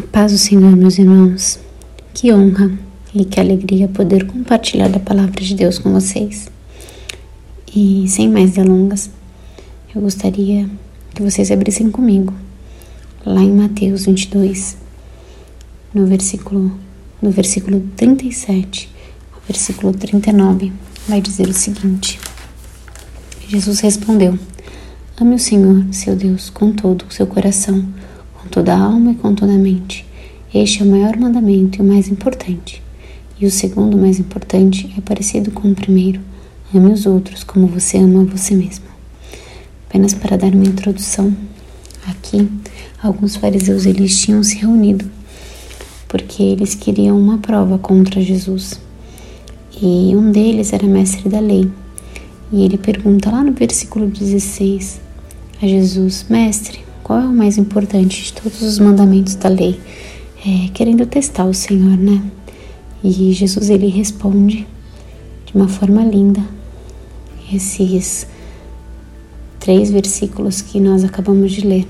Paz do Senhor, meus irmãos. Que honra e que alegria poder compartilhar da palavra de Deus com vocês. E sem mais delongas, eu gostaria que vocês abrissem comigo lá em Mateus 22, no versículo no versículo 37, ao versículo 39, vai dizer o seguinte: Jesus respondeu: Ame o Senhor, seu Deus, com todo o seu coração com toda a alma e com toda a mente. Este é o maior mandamento e o mais importante. E o segundo mais importante é parecido com o primeiro: ame os outros como você ama você mesmo. Apenas para dar uma introdução, aqui alguns fariseus eles tinham se reunido porque eles queriam uma prova contra Jesus. E um deles era mestre da lei. E ele pergunta lá no versículo 16 a Jesus: Mestre, qual é o mais importante de todos os mandamentos da lei? É, querendo testar o Senhor, né? E Jesus ele responde de uma forma linda esses três versículos que nós acabamos de ler.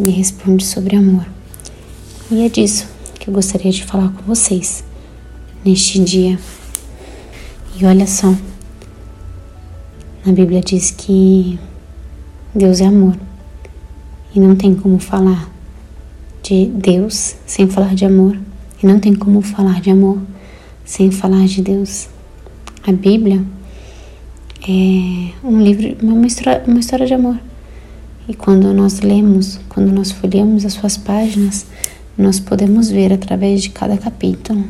Ele responde sobre amor. E é disso que eu gostaria de falar com vocês neste dia. E olha só, na Bíblia diz que Deus é amor. E não tem como falar de Deus sem falar de amor. E não tem como falar de amor sem falar de Deus. A Bíblia é um livro, uma história, uma história de amor. E quando nós lemos, quando nós folheamos as suas páginas, nós podemos ver através de cada capítulo,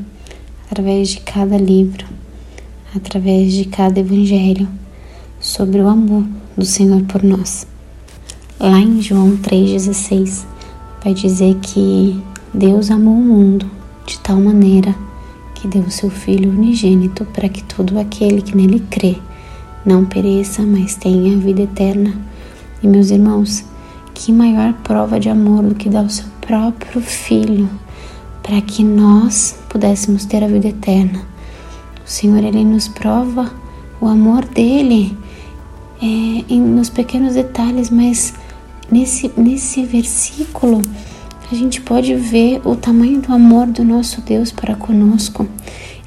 através de cada livro, através de cada evangelho, sobre o amor do Senhor por nós. Lá em João 3,16 vai dizer que Deus amou o mundo de tal maneira que deu o seu Filho unigênito para que todo aquele que nele crê não pereça, mas tenha vida eterna. E meus irmãos, que maior prova de amor do que dar o seu próprio Filho para que nós pudéssemos ter a vida eterna. O Senhor, Ele nos prova o amor dele é, em, nos pequenos detalhes, mas Nesse, nesse versículo, a gente pode ver o tamanho do amor do nosso Deus para conosco.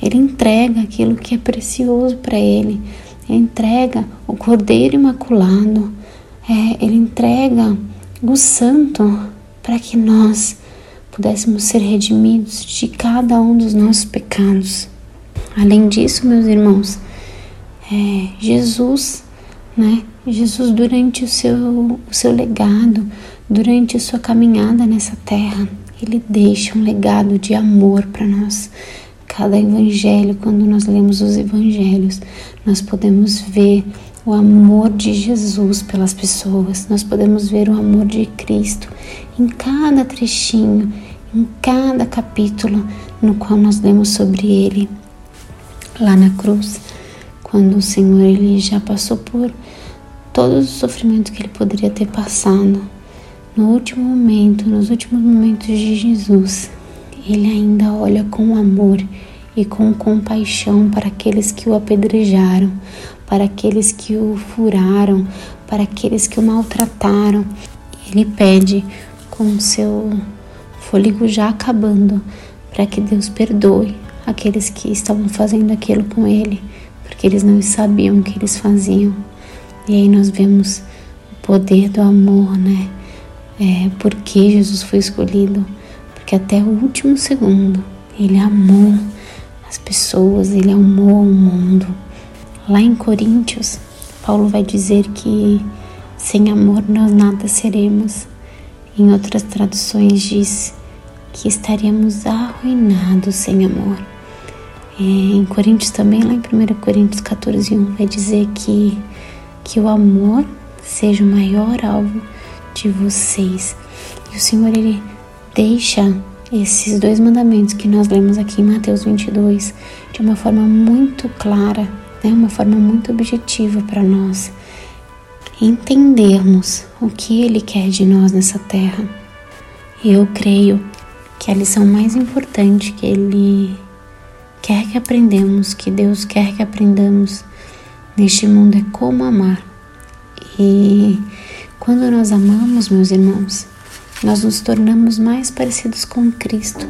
Ele entrega aquilo que é precioso para Ele. Ele entrega o Cordeiro Imaculado. É, ele entrega o Santo para que nós pudéssemos ser redimidos de cada um dos nossos pecados. Além disso, meus irmãos, é, Jesus né? Jesus, durante o seu, o seu legado, durante a sua caminhada nessa terra, ele deixa um legado de amor para nós. Cada evangelho, quando nós lemos os evangelhos, nós podemos ver o amor de Jesus pelas pessoas, nós podemos ver o amor de Cristo em cada trechinho, em cada capítulo no qual nós lemos sobre ele lá na cruz quando o Senhor ele já passou por todos os sofrimentos que ele poderia ter passado, no último momento, nos últimos momentos de Jesus, ele ainda olha com amor e com compaixão para aqueles que o apedrejaram, para aqueles que o furaram, para aqueles que o maltrataram. Ele pede com seu fôlego já acabando para que Deus perdoe aqueles que estavam fazendo aquilo com ele porque eles não sabiam o que eles faziam. E aí nós vemos o poder do amor, né? É, porque Jesus foi escolhido, porque até o último segundo ele amou as pessoas, ele amou o mundo. Lá em Coríntios, Paulo vai dizer que sem amor nós nada seremos. Em outras traduções diz que estaríamos arruinados sem amor. É, em Coríntios também, lá em 1 Coríntios 14, 1, vai dizer que, que o amor seja o maior alvo de vocês. E o Senhor, Ele deixa esses dois mandamentos que nós lemos aqui em Mateus 22 de uma forma muito clara, né? uma forma muito objetiva para nós entendermos o que Ele quer de nós nessa terra. E eu creio que a lição mais importante que Ele quer que aprendamos, que Deus quer que aprendamos neste mundo é como amar. E quando nós amamos, meus irmãos, nós nos tornamos mais parecidos com Cristo.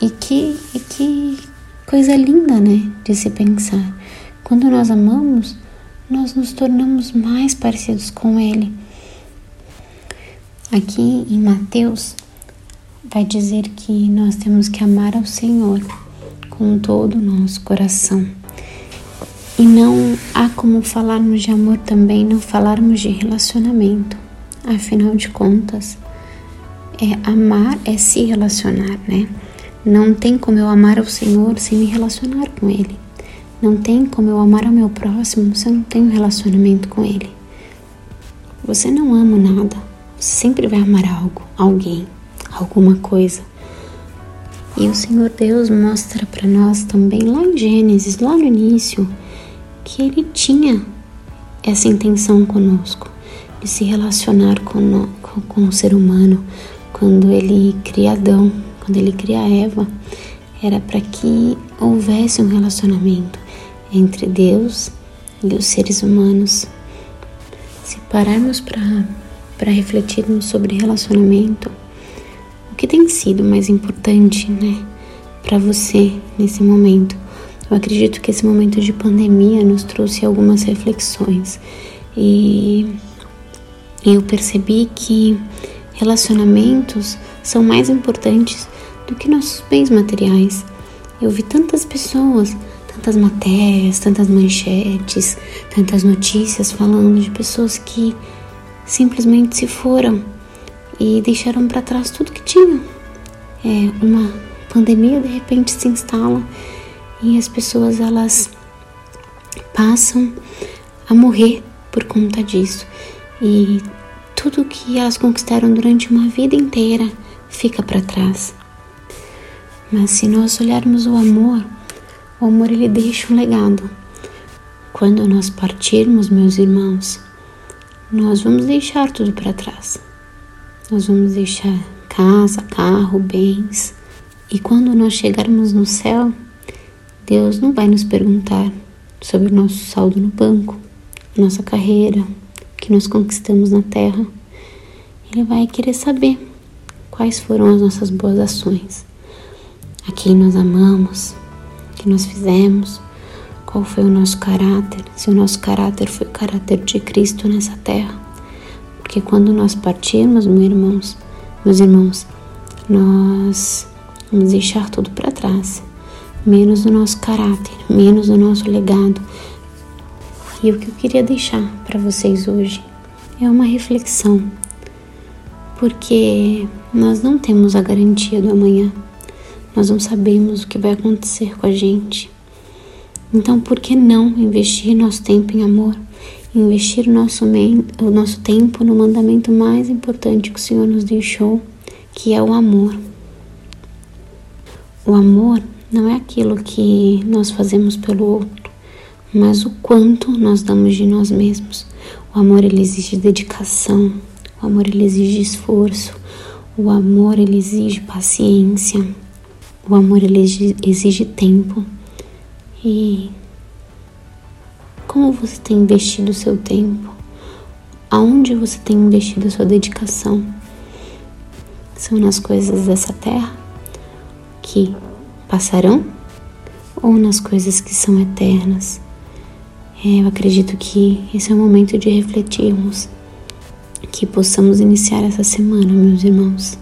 E que, e que coisa linda, né, de se pensar. Quando nós amamos, nós nos tornamos mais parecidos com Ele. Aqui em Mateus vai dizer que nós temos que amar ao Senhor com todo o nosso coração. E não há como falarmos de amor também não falarmos de relacionamento. Afinal de contas, é amar é se relacionar, né? Não tem como eu amar ao Senhor sem me relacionar com Ele. Não tem como eu amar ao meu próximo se eu não tenho relacionamento com ele. Você não ama nada, você sempre vai amar algo, alguém, alguma coisa. E o Senhor Deus mostra para nós também lá em Gênesis, lá no início, que ele tinha essa intenção conosco, de se relacionar com, com, com o ser humano. Quando ele cria Adão, quando ele cria Eva, era para que houvesse um relacionamento entre Deus e os seres humanos. Se pararmos para refletirmos sobre relacionamento, o que tem sido mais importante, né, para você nesse momento? Eu acredito que esse momento de pandemia nos trouxe algumas reflexões e eu percebi que relacionamentos são mais importantes do que nossos bens materiais. Eu vi tantas pessoas tantas matérias, tantas manchetes, tantas notícias falando de pessoas que simplesmente se foram e deixaram para trás tudo que tinham. É, uma pandemia de repente se instala e as pessoas elas passam a morrer por conta disso e tudo que elas conquistaram durante uma vida inteira fica para trás. Mas se nós olharmos o amor o amor ele deixa um legado. Quando nós partirmos, meus irmãos, nós vamos deixar tudo para trás. Nós vamos deixar casa, carro, bens. E quando nós chegarmos no céu, Deus não vai nos perguntar sobre o nosso saldo no banco, nossa carreira, que nós conquistamos na terra. Ele vai querer saber quais foram as nossas boas ações, a quem nós amamos, que nós fizemos, qual foi o nosso caráter, se o nosso caráter foi o caráter de Cristo nessa terra. Porque quando nós partirmos, meus irmãos, meus irmãos, nós vamos deixar tudo para trás, menos o nosso caráter, menos o nosso legado. E o que eu queria deixar para vocês hoje é uma reflexão, porque nós não temos a garantia do amanhã. Nós não sabemos o que vai acontecer com a gente. Então, por que não investir nosso tempo em amor? Investir o nosso, o nosso tempo no mandamento mais importante que o Senhor nos deixou, que é o amor. O amor não é aquilo que nós fazemos pelo outro, mas o quanto nós damos de nós mesmos. O amor ele exige dedicação, o amor ele exige esforço, o amor ele exige paciência. O amor ele exige tempo. E como você tem investido o seu tempo? Aonde você tem investido a sua dedicação? São nas coisas dessa terra que passarão ou nas coisas que são eternas? É, eu acredito que esse é o momento de refletirmos, que possamos iniciar essa semana, meus irmãos,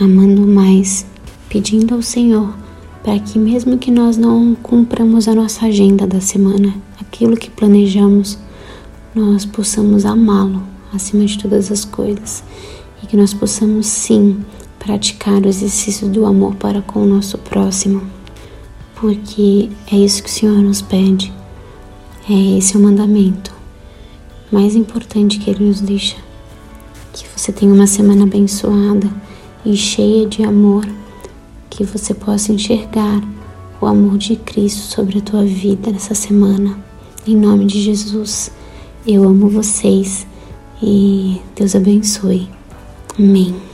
amando mais pedindo ao Senhor para que, mesmo que nós não cumpramos a nossa agenda da semana, aquilo que planejamos, nós possamos amá-lo acima de todas as coisas e que nós possamos sim praticar o exercício do amor para com o nosso próximo, porque é isso que o Senhor nos pede, é esse o mandamento mais importante que Ele nos deixa. Que você tenha uma semana abençoada e cheia de amor que você possa enxergar o amor de Cristo sobre a tua vida nessa semana. Em nome de Jesus, eu amo vocês e Deus abençoe. Amém.